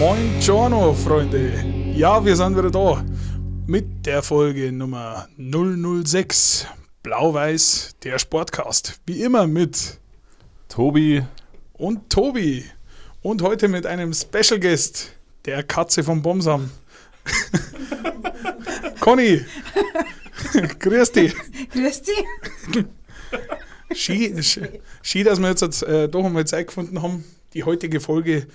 Buongiorno, Freunde. Ja, wir sind wieder da mit der Folge Nummer 006. Blau-Weiß, der Sportcast. Wie immer mit Tobi und Tobi. Und heute mit einem Special Guest, der Katze vom Bomsam. Conny. Grüß dich. Grüß dich. Ski, Ski, dass wir jetzt äh, doch einmal Zeit gefunden haben, die heutige Folge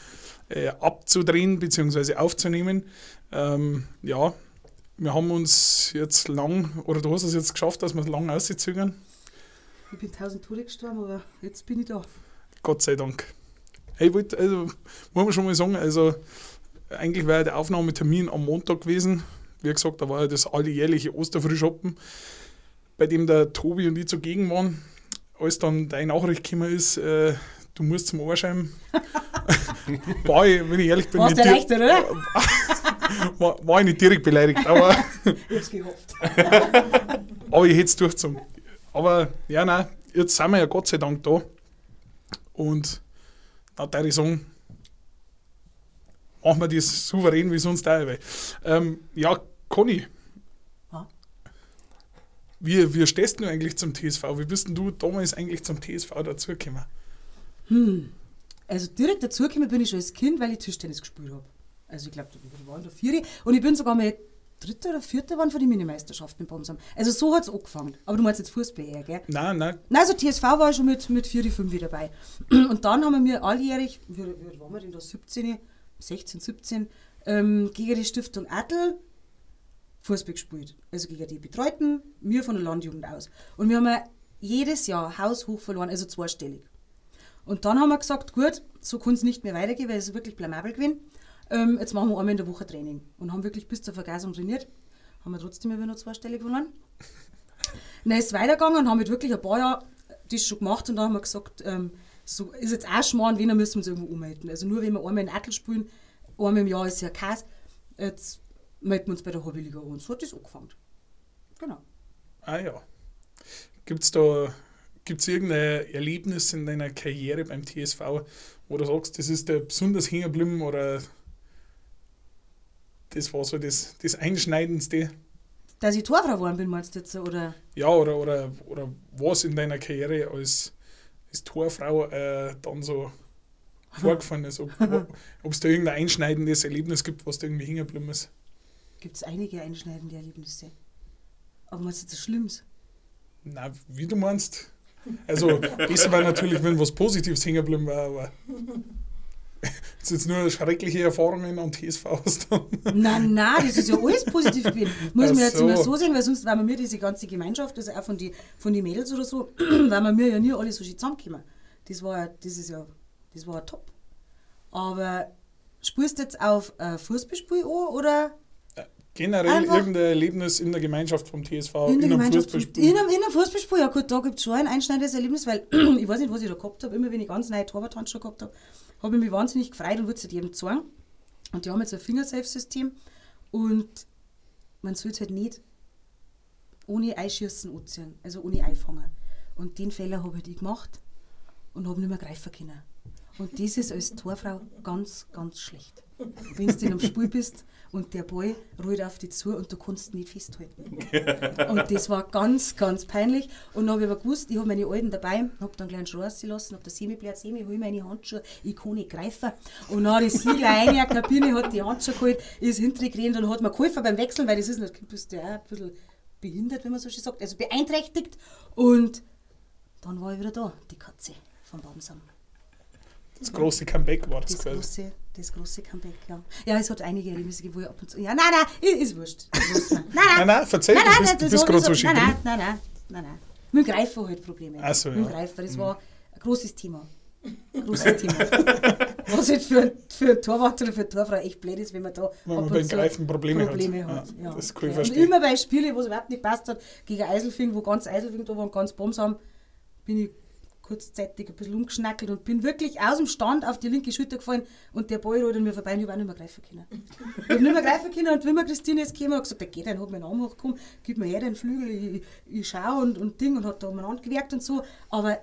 äh, abzudrehen bzw. aufzunehmen. Ähm, ja, wir haben uns jetzt lang, oder du hast es jetzt geschafft, dass wir es lang auszögern. Ich bin tausend Tode gestorben, aber jetzt bin ich da. Gott sei Dank. Ich wollte, also, muss man schon mal sagen, also, eigentlich wäre der Aufnahmetermin am Montag gewesen. Wie gesagt, da war ja das alljährliche Osterfrühschoppen, bei dem der Tobi und ich zugegen waren. Als dann deine Nachricht gekommen ist, äh, du musst zum Arschheim. war ich, wenn ich ehrlich bin, Warst nicht leichter, oder? war, war ich nicht direkt beleidigt, aber, Ich hab's gehofft. aber ich hätte es durchgezogen. Aber ja, nein, jetzt sind wir ja Gott sei Dank da. Und da würde ich sagen, machen wir das souverän wie sonst auch. weil, Ähm, ja, Conny, Ja. wie, wie stehst du eigentlich zum TSV? Wie bist denn du damals eigentlich zum TSV dazugekommen? Also direkt dazugekommen bin ich schon als Kind, weil ich Tischtennis gespielt habe. Also ich glaube, da waren da vier. Und ich bin sogar mal dritter oder vierter waren von den Mini-Meisterschaften in Bomsam. Also so hat es angefangen. Aber du meinst jetzt Fußball eher, gell? Nein, nein, Nein, also TSV war ich schon mit, mit 4, 5 dabei. Und dann haben wir alljährig, wie, wie waren wir denn da, 17, 16, 17, ähm, gegen die Stiftung Attel Fußball gespielt. Also gegen die Betreuten, wir von der Landjugend aus. Und wir haben ja jedes Jahr haushoch verloren, also zweistellig. Und dann haben wir gesagt, gut, so kann es nicht mehr weitergehen, weil es wirklich blamabel gewesen. Ähm, jetzt machen wir einmal in der Woche Training. Und haben wirklich bis zur Vergasung trainiert. Haben wir trotzdem immer noch zweistellig verloren. Dann ist es weitergegangen und haben mit wirklich ein paar Jahre das schon gemacht und dann haben wir gesagt, ähm, so ist jetzt auch Schmarrn, wen müssen wir uns irgendwo ummelden. Also nur wenn wir einmal in Attel spielen, einmal im Jahr ist ja Kass, jetzt melden wir uns bei der Hobbyliga. Und so hat das angefangen. Genau. Ah ja. Gibt es da gibt's irgendein Erlebnis in deiner Karriere beim TSV, wo du sagst, das ist der besonders hängen geblieben oder das war so das, das Einschneidendste? Dass ich Torfrau geworden bin, meinst du jetzt? Oder? Ja, oder, oder, oder was in deiner Karriere als, als Torfrau äh, dann so vorgefallen ist? Ob es da irgendein einschneidendes Erlebnis gibt, was da irgendwie hängen geblieben ist? Gibt es einige einschneidende Erlebnisse. Aber meinst du jetzt das Schlimmes? Na, wie du meinst. Also, besser wäre natürlich, wenn was Positives hängen geblieben wäre, aber. Das ist jetzt nur schreckliche Erfahrungen am TSV dann. Nein, nein, das ist ja alles positiv gewesen. Muss man jetzt so. immer so sehen, weil sonst wären wir mir diese ganze Gemeinschaft, also auch von den von die Mädels oder so, wären wir mir ja nie alle so schön zusammengekommen. Das war ja, das ist ja, das war top. Aber spielst du jetzt auf ein Fußballspiel an oder Generell Einfach- irgendein Erlebnis in der Gemeinschaft vom TSV, in der einem? Fußballspiel. In einem, in einem Fußballspiel, ja gut, da gibt es schon ein einschneidendes Erlebnis, weil ich weiß nicht, was ich da gehabt habe. Immer wenn ich ganz neue Torwarthandschuhe gehabt habe, habe ich mich wahnsinnig gefreut und wurde seit jedem gezwungen. Und die haben jetzt ein Fingersafe-System und man soll es halt nicht ohne Einschießen anziehen, also ohne Einfangen. Und den Fehler habe ich gemacht und habe nicht mehr greifen können. Und das ist als Torfrau ganz, ganz schlecht. Wenn du in einem Spiel bist und der Ball rollt auf dich zu und du kannst ihn nicht festhalten. Und das war ganz, ganz peinlich. Und dann habe ich aber gewusst, ich habe meine Alten dabei, habe dann gleich einen Schuh rausgelassen, habe der Semi bleibt Semi, hol meine Handschuhe, ich kann nicht greifen. Und dann hat die Siegel rein, in die Kabine, hat die Handschuhe geholt, ist hintergerannt und hat mir geholfen beim Wechseln, weil das ist, du bist ja ein bisschen behindert, wenn man so schön sagt, also beeinträchtigt. Und dann war ich wieder da, die Katze vom Baumsam. Das große Comeback war das, Das quasi. große, das große Comeback, ja. Ja, es hat einige Erlebnisse gegeben, wo ich ab und zu. Ja, nein, nein, ist, wurscht. Nein, Nein, nein, nein, verzeih, du bist, du das bist hat- gerade das so hat- schön Nein, nein, nein, nein, nein, nein. Mit dem Greifer halt Probleme. Ach so, Mit dem ja. Mhm. Greifer, das war ein großes Thema. Großes Thema. Was halt für, für einen Torwart oder für eine Torfrau echt blöd ist, wenn man da Wenn man beim Greifen Probleme hat. Probleme hat. Ja, Ja, das kann ich Ja, und immer bei Spielen, wo es überhaupt nicht passt hat, gegen Eiselfing, wo ganz Eiselfing da war und ganz Bombs haben, bin ich kurzzeitig ein bisschen umgeschnackelt und bin wirklich aus dem Stand auf die linke Schulter gefallen und der Ball rollt an mir vorbei und ich habe auch nicht mehr greifen können. Ich habe nicht mehr greifen können und wenn mir Christine jetzt gekommen hat, gesagt, der geht, dann hat meinen Arm hochgekommen, gib mir her den Flügel, ich, ich schaue und, und Ding und hat da umeinander gewirkt und so, aber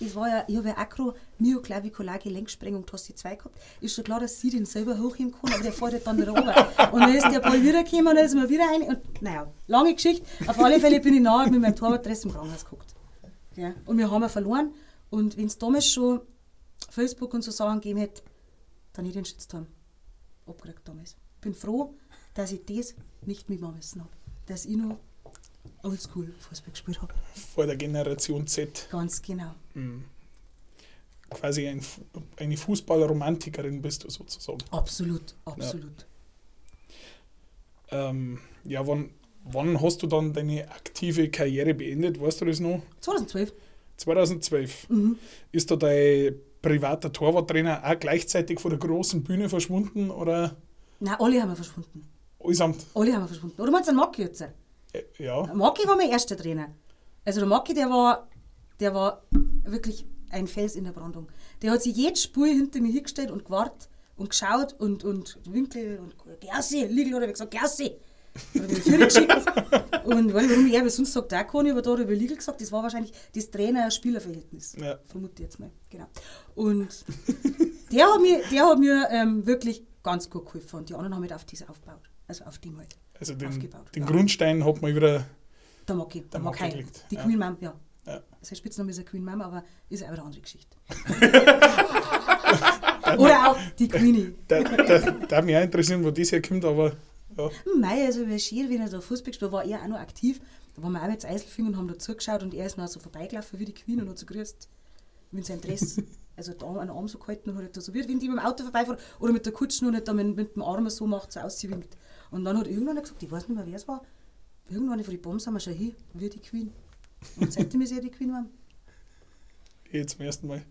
es war ja, ich habe ja Akro, Myoklavikular Gelenksprengung, Taste 2 gehabt. Ist schon klar, dass sie den selber hochheben kann, aber der fährt halt dann wieder runter. Und dann ist der Ball wieder gekommen und dann ist mir wieder rein. Und naja, lange Geschichte. Auf alle Fälle bin ich nachher mit meinem Torwartdress im Krankenhaus geguckt. Ja. Und wir haben ja verloren. Und wenn es damals schon Facebook und so Sachen gegeben hätte, dann hätte ich den Shitstorm abgekriegt damals. Ich bin froh, dass ich das nicht mitmachen müssen habe. Dass ich noch oldschool Fußball gespielt habe. Vor der Generation Z. Ganz genau. Quasi ein, eine Fußballromantikerin bist du sozusagen. Absolut, absolut. Ähm, ja, wann, wann hast du dann deine aktive Karriere beendet? Weißt du das noch? 2012. 2012. Ist da dein privater Torwarttrainer auch gleichzeitig vor der großen Bühne verschwunden oder Nein, alle haben wir verschwunden. allesamt? Alle haben wir verschwunden. Oder meinst du den Maki jetzt? Äh, Ja. Der Maki war mein erster Trainer. Also der Maki, der war, der war wirklich ein Fels in der Brandung. Der hat sich jedes Spiel hinter mir hingestellt und gewartet und geschaut und, und Winkel und Gersi, Liegel oder wie gesagt, Gersi. Oder bin ich geschickt. Und weil, warum ich aber sonst sagt, auch ich, aber da Liegel gesagt, das war wahrscheinlich das Trainer-Spieler-Verhältnis. Ja. Vermute ich jetzt mal. Genau. Und der hat mir, der hat mir ähm, wirklich ganz gut geholfen und die anderen haben halt auf das aufgebaut. Also auf dem halt. Also den, Aufgebaut, den ja. Grundstein hat man wieder. Der Maki, der, Der. Maki gelegt, Die ja. Queen Mom, ja. Ja. Sein Spitzname ist ja Queen Mom, aber ist aber eine andere Geschichte. Oder auch die Queenie. Da, da, da mich auch interessieren, wo das herkommt, aber ja. Mei, also wie schier, wenn er da Fußball gespielt hat, war er auch noch aktiv. Da waren wir auch jetzt Eiselfing und haben da zugeschaut und er ist noch so vorbeigelaufen wie die Queen und hat so grüßt mit seinem Dress. Also da einen Arm so gehalten und hat da so, wie wenn die mit dem Auto vorbeifahren oder mit der Kutsche noch nicht da mit, mit dem Arm so macht, so ausgewinkt. Und dann hat irgendwann gesagt, ich weiß nicht mehr, wer es war, irgendwann von den Bombs haben wir schon hin, wie die Queen. Und seitdem ist er die Queen geworden. Jetzt zum ersten Mal.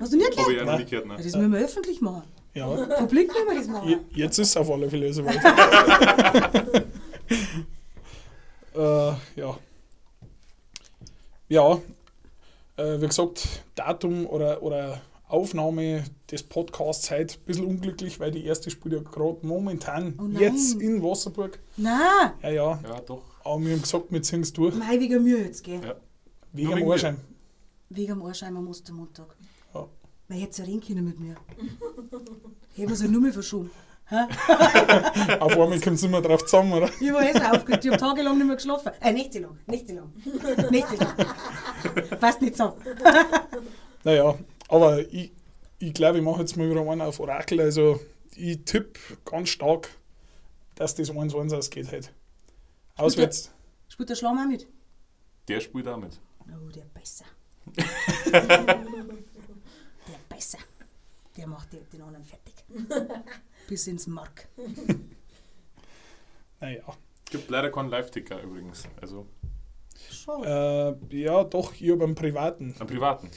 Hast du nicht Habe ich gehört? ja noch nicht gehört, Ja, ne? das müssen wir öffentlich machen. Ja. Publik müssen wir das machen. Je- Jetzt ist es auf alle Fälle soweit. äh, ja. Ja, äh, wie gesagt, Datum oder, oder Aufnahme des Podcasts heute ein bisschen unglücklich, weil die erste spielt ja gerade momentan Oh jetzt in Wasserburg. Nein, Ja, ja, Ja, doch. aber wir haben gesagt, wir ziehen es durch. mei, wegen mir jetzt, gell? Ja. Wegen Nur dem. Arschheim. Wegen dem Arschheim am Ostermontag. Ja. Weil jetzt ja reden können mit mir. Hätten wir es ja nur mal verschoben. Auf einmal kommt es immer drauf zusammen, oder? Ich war eh so aufgeregt. Ich habe tagelang nicht mehr geschlafen. Äh, nächtelang. Nächtelang. Nächtelang. Passt nicht so. Naja, aber ich, ich glaube, ich mache jetzt mal wieder einen auf Orakel. Also ich tippe ganz stark, dass das 1-1 ausgeht heute. Auswärts. Spielt der Schlamm auch mit? Der spielt auch mit. Oh, der der besser. Der macht den, den anderen fertig. Bis ins Mark. Naja. Gibt leider keinen Live-Ticker übrigens. Also Schade. Äh, ja, doch, ich habe einen privaten. einen privaten.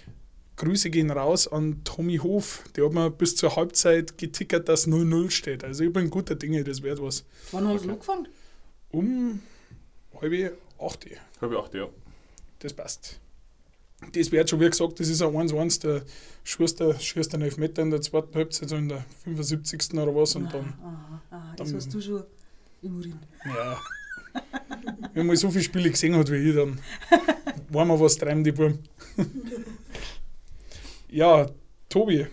Grüße gehen raus an Tommy Hof. Der hat mir bis zur Halbzeit getickert, dass 0-0 steht. Also ich bin guter Dinge, das wird was. Wann haben sie okay. angefangen? Um halbe acht. Habe ich auch ja. Das passt. Das wird schon, wie gesagt, das ist ein 1-1. Der Schuster schießt einen Elfmeter in der zweiten Halbzeit, so in der 75. oder was. Und dann, Aha, aha, das dann- hast du schon im Urin. ja. Wenn man so viele Spiele gesehen hat wie ich, dann war man was treiben, die Buben. ja, Tobi,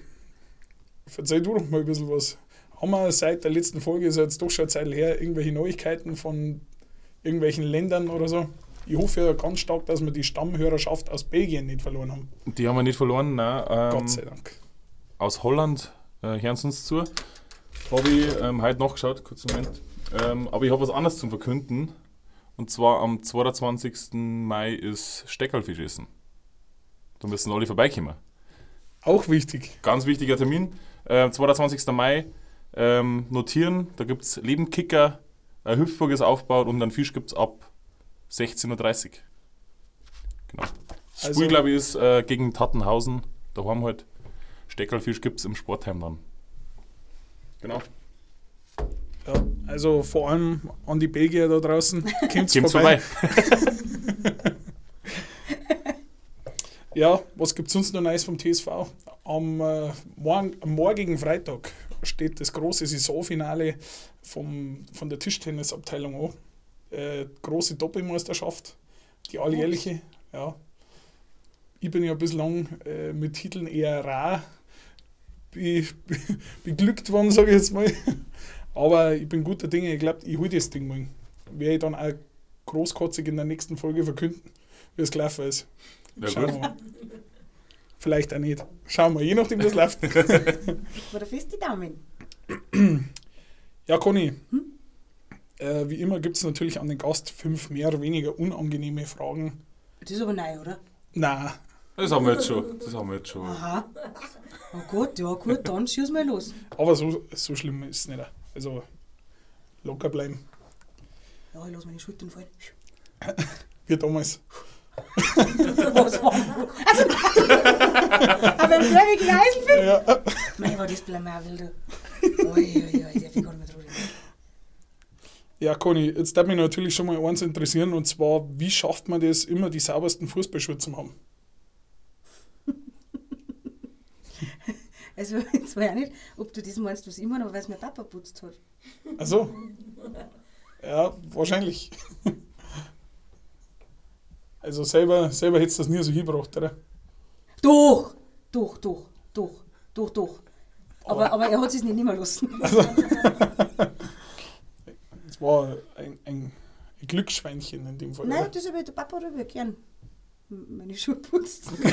verzeih du doch mal ein bisschen was. Haben wir seit der letzten Folge, ist jetzt doch schon eine Zeit her, irgendwelche Neuigkeiten von irgendwelchen Ländern oder so? Ich hoffe ja ganz stark, dass wir die Stammhörerschaft aus Belgien nicht verloren haben. Die haben wir nicht verloren, nein. Ähm, Gott sei Dank. aus Holland äh, hören sie uns zu. Habe ich ähm, heute nachgeschaut, kurz einen Moment. Ähm, aber ich habe was anderes zum Verkünden. Und zwar am 22. Mai ist Steckerlfisch essen. Da müssen alle vorbeikommen. Auch wichtig. Ganz wichtiger Termin. Äh, 22. Mai ähm, notieren. Da gibt es Lebenkicker, eine Hüpfburg ist aufgebaut und einen Fisch gibt es ab 16.30 Uhr. Genau. Das Also- Spiel, glaube ich, ist äh, gegen Tattenhausen. Da haben halt Steckerlfisch gibt es im Sportheim dann. Genau. Ja, also vor allem an die Belgier da draußen. Kommt's Kommt's vorbei. vorbei. Ja, was gibt es sonst noch Neues vom TSV? Am, äh, morgen, am morgigen Freitag steht das große Saisonfinale vom, von der Tischtennisabteilung an. Äh, große Doppelmeisterschaft, die alljährliche. Ja. ich bin ja bislang äh, mit Titeln eher rar be, be, beglückt worden, sage ich jetzt mal. Aber ich bin guter Dinge, ich glaube, ich hole das Ding mal. Werde ich dann auch großkotzig in der nächsten Folge verkünden, wie es gelaufen ist. Ja, Schauen gut. wir mal. Vielleicht auch nicht. Schauen wir, je nachdem, wie es läuft. Oder fest die Daumen. Ja, Conny. Äh, wie immer gibt es natürlich an den Gast fünf mehr oder weniger unangenehme Fragen. Das ist aber neu, oder? Na, Das haben wir jetzt schon. Das haben wir jetzt schon. Aha. Oh Gott, ja gut, dann schieß mal los. aber so, so schlimm ist es nicht. Also locker bleiben. Ja, ich lass meine Schultern fallen. Wie damals. Was war Also, aber im König Eisenfilm? Ja. Mein, war das Blamabel, du. Uiuiui, darf ich gar nicht mehr drüber reden. Ja, Conny, jetzt darf mich natürlich schon mal eins interessieren und zwar, wie schafft man das, immer die saubersten Fußballschuhe zu haben? Also, jetzt weiß ich nicht, ob du das meinst, was immer, aber weil es mein Papa putzt hat. Also, ja, wahrscheinlich. Also selber, selber hättest du das nie so hingebracht, oder? Doch, doch, doch, doch, doch, doch. Aber, Aber- aber er hat es nicht nehmen lassen. Es war ein, ein, ein Glücksschweinchen in dem Fall. Nein, oder? das habe ich, der Papa aber gern meine Schuhe putzt. Wer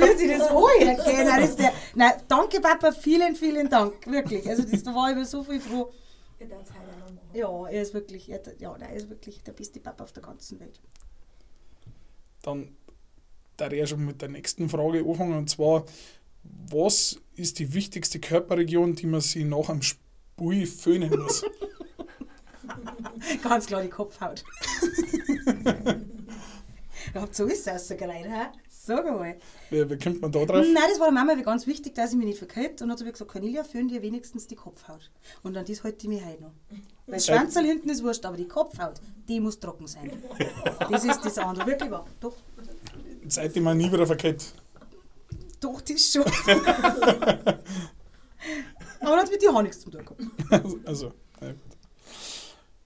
will sich das anhören? Nein, das ist der, nein, danke Papa, vielen, vielen Dank. Wirklich. Also das, da war ich über so viel froh. Darf. Ja, er ist wirklich, er, ja, nein, er ist wirklich der beste Papa auf der ganzen Welt. Dann da ich schon mit der nächsten Frage anfangen und zwar, was ist die wichtigste Körperregion, die man sich nach einem Spiel föhnen muss? Ganz klar die Kopfhaut. Habt so ist es rausgereiht, hä? Sag mal. Wie, wie kommt man da drauf? Nein, das war der Mama ganz wichtig, dass ich mich nicht verkehrt. Und dann hat sie gesagt, Cornelia, föhn dir wenigstens die Kopfhaut. Und an das halte ich mich heute noch. Weil das Seit- Schwanzerl hinten ist wurscht, aber die Kopfhaut, die muss trocken sein. Das ist das andere. Wirklich wahr. Doch, Seitdem man nie wieder verkehrt. doch, das schon. aber das mit dir auch nichts zu tun gehabt. Also, ja, gut.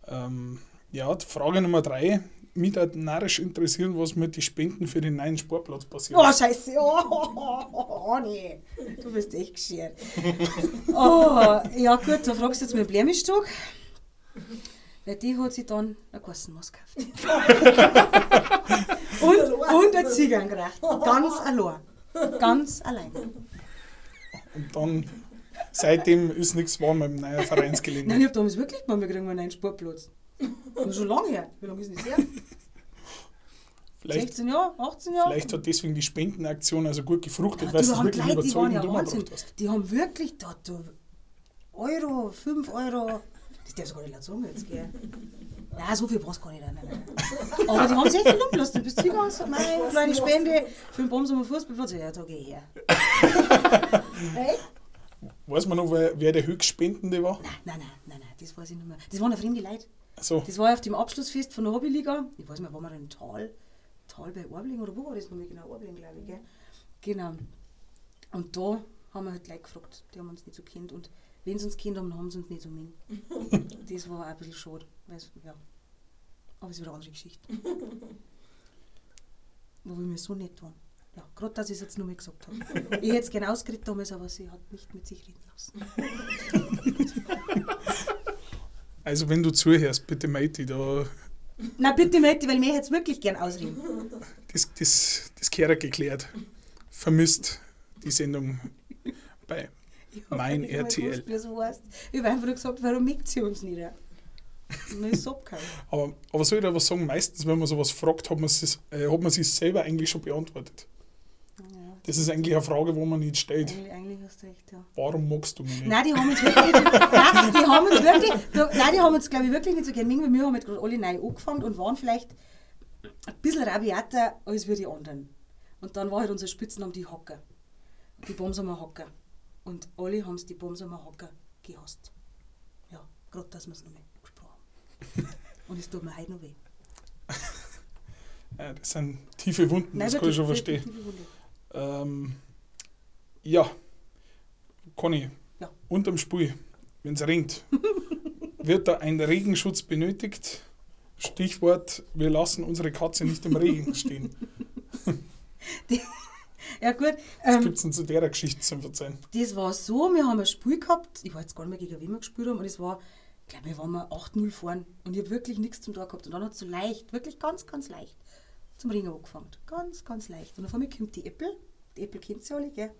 Ähm, ja, Frage Nummer drei. Mich hat narrisch interessieren, was mit den Spenden für den neuen Sportplatz passiert. Oh, scheiße. Oh, oh, oh, oh, nee. Du bist echt geschert. Oh, ja gut, da fragst du jetzt mit Blämischstock. Weil die hat sich dann eine Gassenmaus gekauft. und, und eine Ziege gereicht. Ganz allein. Ganz allein. Und dann, seitdem ist nichts geworden mit dem neuen Nein, Vereinsgelände. ich hab damals wirklich gemacht, wir kriegen mal einen Sportplatz. Und schon lange her. Wie lange ist denn das her? Vielleicht, 16 Jahre? 18 Jahre? vielleicht hat deswegen die Spendenaktion also gut gefruchtet, Ja, weil du, du wirklich die Leute, die waren überzeugend ja Wahnsinn. hast. Die haben wirklich da, da Euro, 5 Euro. Das darfst du gar nicht laut sagen jetzt, gell? Nein, so viel brauchst du gar nicht. Nein, nein, nein. Aber die haben sich echt viel umgelassen. Du bist hingegangen und gesagt, meine kleine Spende für den Bumsumer Fußballplatz. Ja, da geh ich her. Hey? Weiß man noch, wer, wer der Höchstspendende war? Nein, nein, nein, nein, das weiß ich nicht mehr. Das waren ja fremde Leute. Also, Das war ja auf dem Abschlussfest von der Hobbyliga. Ich weiß nicht mehr, waren wir da im Tal? Tal bei Orbling oder wo war das noch mal genau? Orbling, glaube ich, gell? Genau. Und da haben wir halt Leute gefragt, die haben uns nicht so kennt. Und wenn sie uns kennt haben, dann haben sie uns nicht so min. das war auch ein bisschen schade. weil's- Ja. Aber es ist wieder eine andere Geschichte. Wo wir mir so nett waren. Ja, gerade dass ich es jetzt nur mal gesagt habe. Ich hätte es gerne ausgeredet damals, aber sie hat nicht mit sich reden lassen. also wenn du zuhörst, bitte Meiti, da, Na bitte, Mette, weil mir jetzt wirklich gern ausreden. das, das, das Kehrer geklärt. Vermisst die Sendung bei Mein Ich nicht RTL. gewusst, es heißt. Ich habe einfach nur gesagt, warum mixt sie uns nicht? Es. Aber, aber soll ich da was sagen? Meistens, wenn man sowas fragt, hat man es äh, hat man sich selber eigentlich schon beantwortet. Ja, Das ist eigentlich eine Frage, wo man nicht stellt. eigentlich, eigentlich hast du recht, ja. Warum magst du mich nicht? Nein, die haben uns wirklich nicht so, nein, die haben uns wirklich, nein, die haben uns, glaube ich, wirklich nicht so gern weil wir haben jetzt gerade alle neu angefangen und waren vielleicht ein bisschen rabiater als wir die anderen. Und dann war halt unser Spitznamen die Hocker. Die Bomsamer Hocker. Und alle haben es die Bomsamer Hocker gehasst. Ja, gerade, dass wir es noch mal gesprochen haben. Und es tut mir heute noch weh. Äh, das sind tiefe Wunden, das kann ich schon verstehen. Ähm, ja, Conny, Ja. unterm Spiel, wenn es regnet, wird da ein Regenschutz benötigt? Stichwort, wir lassen unsere Katze nicht im Regen stehen. Die, ja gut, Was ähm, gibt es denn zu der Geschichte zu erzählen? das war so, wir haben ein Spiel gehabt, ich weiß jetzt gar nicht mehr, gegen wen wir gespielt haben, und es war, ich glaube, wir waren mal 8-0 vorn und ich habe wirklich nichts zum Tor gehabt. Und dann hat es so leicht, wirklich ganz, ganz leicht zum Ringen angefangen. Ganz, ganz leicht. Und auf einmal kommt die Äppel, die Äppel kennt ihr alle, gell?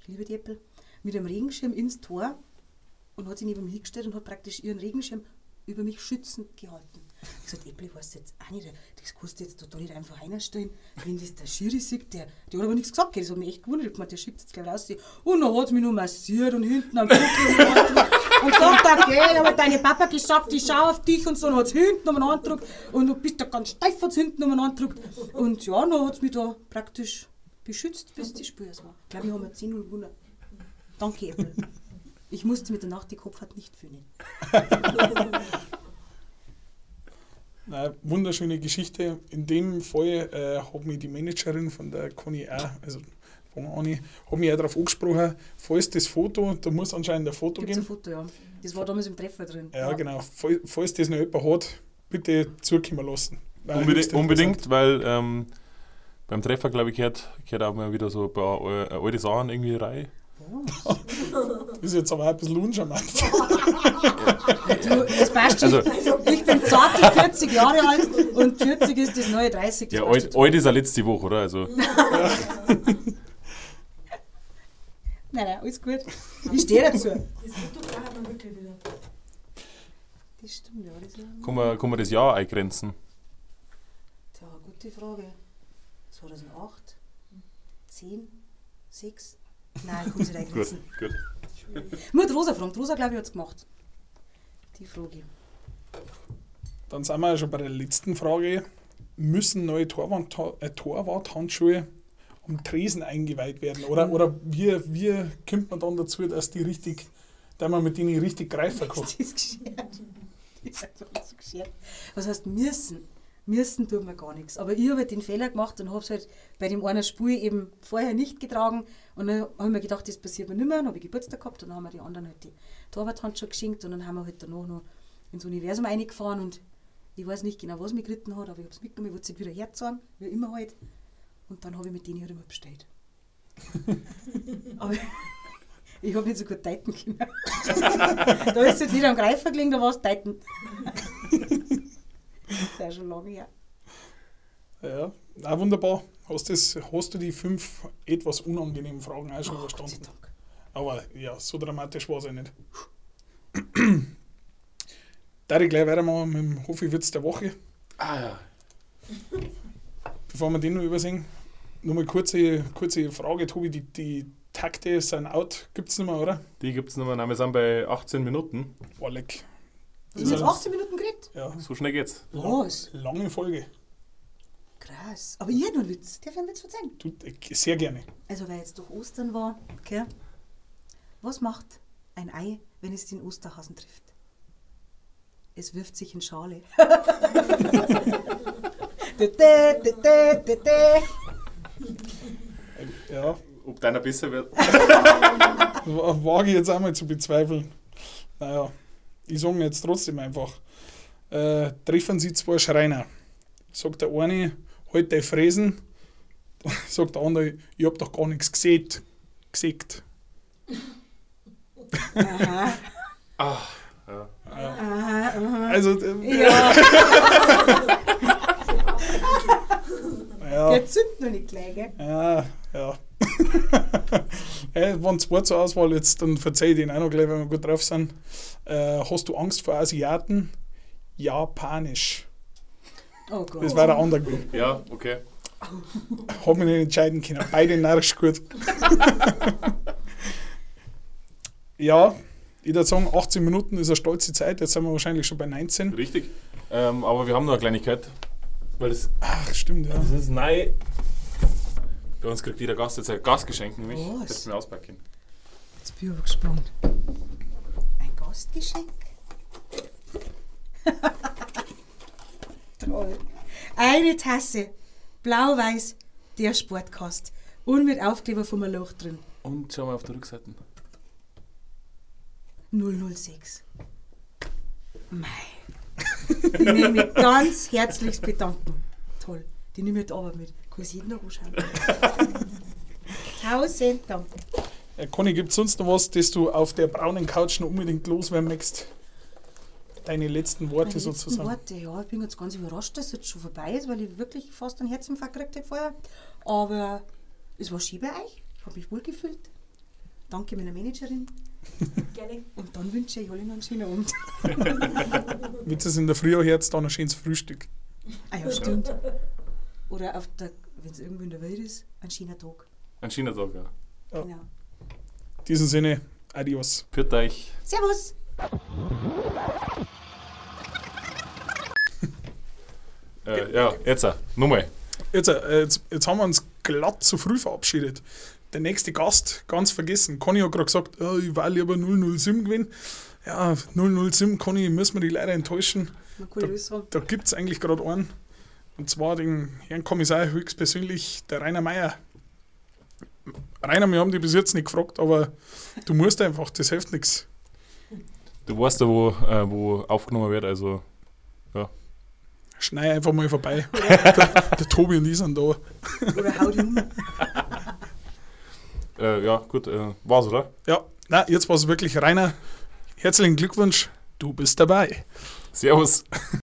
Ich liebe die Äppel, mit einem Regenschirm ins Tor und hat sich neben mich hingestellt und hat praktisch ihren Regenschirm über mich schützend gehalten. Ich hab gesagt, Äppel, ich weiß jetzt auch nicht, das kannst du jetzt da nicht einfach reinstellen. Wenn das der Schiri sieht, der, der hat aber nichts gesagt, das hat mich echt gewundert. Ich der schiebt jetzt gleich raus. Und dann hat es mich nur massiert und hinten am Buckel und, sagt dann, gell, aber deine Papa gesagt, ich schau auf dich und so, dann hat es hinten umeinander gedrückt und du bist da ganz steif hat's hinten umeinander gedrückt. Und ja, dann hat es mich da praktisch beschützt, bis die Spür war. Ich glaube, ich habe mir 10 0 gewonnen. Danke, Äppel. Ich musste mit der Nacht die Kopfhaut nicht fühlen. Nein, wunderschöne Geschichte. In dem Fall äh, hat mich die Managerin von der Conny auch, also von Anni, hat mich auch darauf angesprochen, falls das Foto, da muss anscheinend ein Foto Gibt ein geben. Foto, ja. Das war damals im Treffer drin. Ja, genau. Fall, falls das noch jemand hat, bitte zukommen lassen. Weil Unbedingt, unbedingt weil ähm, beim Treffer, glaube ich, gehört, gehört auch mal wieder so ein paar äh, alte Sachen irgendwie rein. Interessant. Ist jetzt aber auch ein bisschen uncharmant. Du, das passt schon. Also- ich bin zarte 40 Jahre alt und 40 ist das neue 30. Das Ja, alt, alt ist ja letzte Woche, oder? Also, Nein, nein, alles gut. Ich stehe dazu. Das Foto brauchen wir wirklich wieder. Das stimmt, ja. Das ja kann man, kann man das Jahr eingrenzen? Tja, gute Frage. 2008? 10? 6? Nein, ich es nicht Gut, gut. Nur die Rosa fragt. Rosa, glaube ich, hat es gemacht. Die Frage. Dann sind wir schon bei der letzten Frage. Müssen neue Torwart, äh, Torwarthandschuhe am Tresen eingeweiht werden? Oder, oder wie, wie kommt man dann dazu, dass die richtig, dass man mit denen richtig greifen kann? Das ist geschert. Das ist geschert. Was heißt müssen? Müssen tut mir gar nichts. Aber ich habe halt den Fehler gemacht und habe es halt bei dem einen Spiel eben vorher nicht getragen. Und dann habe ich mir gedacht, das passiert mir nicht mehr. Dann habe ich Geburtstag gehabt und dann haben wir die anderen halt die Torwarthandschuhe geschenkt und dann haben wir halt danach noch ins Universum reingefahren und ich weiß nicht genau, was mich geritten hat, aber ich habe es mitgenommen, ich wollte es wieder herzogen, wie immer halt. Und dann habe ich mit denen halt immer bestellt. aber ich habe nicht so gut deuten können. da ist jetzt wieder am Greifer gelegen, da war es deuten. ja schon lange her. Ja, na wunderbar. Hast, das, hast du die fünf etwas unangenehmen Fragen auch schon Oh, Gott sei überstanden? Dank. Aber ja, so dramatisch war es ja nicht. Da ich gleich weitermachen mit dem Hofi-Witz der Woche. Ah ja. Bevor wir den noch übersehen, nur mal kurze, kurze Frage, Tobi. Die, die Takte sind out, gibt es nicht mehr, oder? Die gibt es nochmal. Wir sind bei 18 Minuten. Boah, leck. Wir haben jetzt 18 Minuten geredet. Ja, So schnell geht's. Was? lange Folge. Krass. Aber hätte noch einen Witz. Darf ich einen Witz erzählen? Du, äh, sehr gerne. Also, weil jetzt doch Ostern war, okay? Was macht ein Ei, wenn es den Osterhasen trifft? Es wirft sich in Schale. Dä. Ja, Ob deiner besser wird? wa- wage ich jetzt einmal zu bezweifeln. Naja, ich sage jetzt trotzdem einfach. Äh, treffen Sie zwei Schreiner. Sagt der eine, halt Fräsen. Sagt der andere, ich hab doch gar nichts gesehen. Gesegt. Aha, Ah, ja. aha, aha. Also, äh, Ja, ja. der zündet noch nicht gleich, gell? Ja, ja. hey, wenn zwei zur Auswahl jetzt, dann verzeih ich den auch noch gleich, wenn wir gut drauf sind. Äh, hast du Angst vor Asiaten? Japanisch. Oh Gott. Das war der andere gewesen. ja, okay. Hab mich nicht entscheiden können. Beide narrisch gut. ja, ich würde sagen, 18 Minuten ist eine stolze Zeit. Jetzt sind wir wahrscheinlich schon bei 19. Richtig. Ähm, aber wir haben noch eine Kleinigkeit. Weil das, Ach, stimmt, ja. das ist neu. Bei uns kriegt jeder Gast jetzt ein Gastgeschenk, nämlich. Was? Hättest du mir auspacken. Jetzt bin ich aber Gastgeschenk? Toll. Eine Tasse, blau-weiß, der Sportkast. Und mit Aufkleber vom Loch drin. Und schau mal auf der Rückseite. 006. Mei. Die nehme ich ganz herzlichst bedanken. Toll. Die nehme ich jetzt aber mit. Kann ich jeden Tag anschauen. Tausend Dank. Äh, Conny, gibt es sonst noch was, das du auf der braunen Couch noch unbedingt loswerden möchtest? Deine letzten Worte Meine letzten sozusagen. Worte, ja, ich bin jetzt ganz überrascht, dass es jetzt schon vorbei ist, weil ich wirklich fast einen Herzinfarkt gekriegt habe vorher. Aber es war schön bei euch, ich habe mich wohl gefühlt. Danke meiner Managerin Gerne. und dann wünsche ich allen einen schönen Abend. Wenn es in der Früh herz, dann ein schönes Frühstück. Ah ja, stimmt. Oder auf der, wenn es irgendwo in der Welt ist, ein schöner Tag. Ein China-Tag, ja. Ja. Genau. In diesem Sinne, adios. Für euch. Servus! Äh, ja, jetzt, äh, nochmal. Jetzt, äh, jetzt, jetzt haben wir uns glatt zu früh verabschiedet. Der nächste Gast, ganz vergessen. Conny hat gerade gesagt, oh, ich will lieber 007 gewinnen. Ja, 007, Conny, müssen wir die leider enttäuschen. Sagen. Da gibt es eigentlich gerade einen. Und zwar den Herrn Kommissar höchstpersönlich, der Rainer Meier. Rainer, wir haben dich bis jetzt nicht gefragt, aber du musst einfach, das hilft nichts. Du weißt ja, wo, äh, wo aufgenommen wird, also Schnei einfach mal vorbei. der, der Tobi und ich sind da. Oder hau die um. äh, ja, gut, äh, war's, oder? Ja, na, jetzt war es wirklich Rainer. Herzlichen Glückwunsch, du bist dabei. Servus.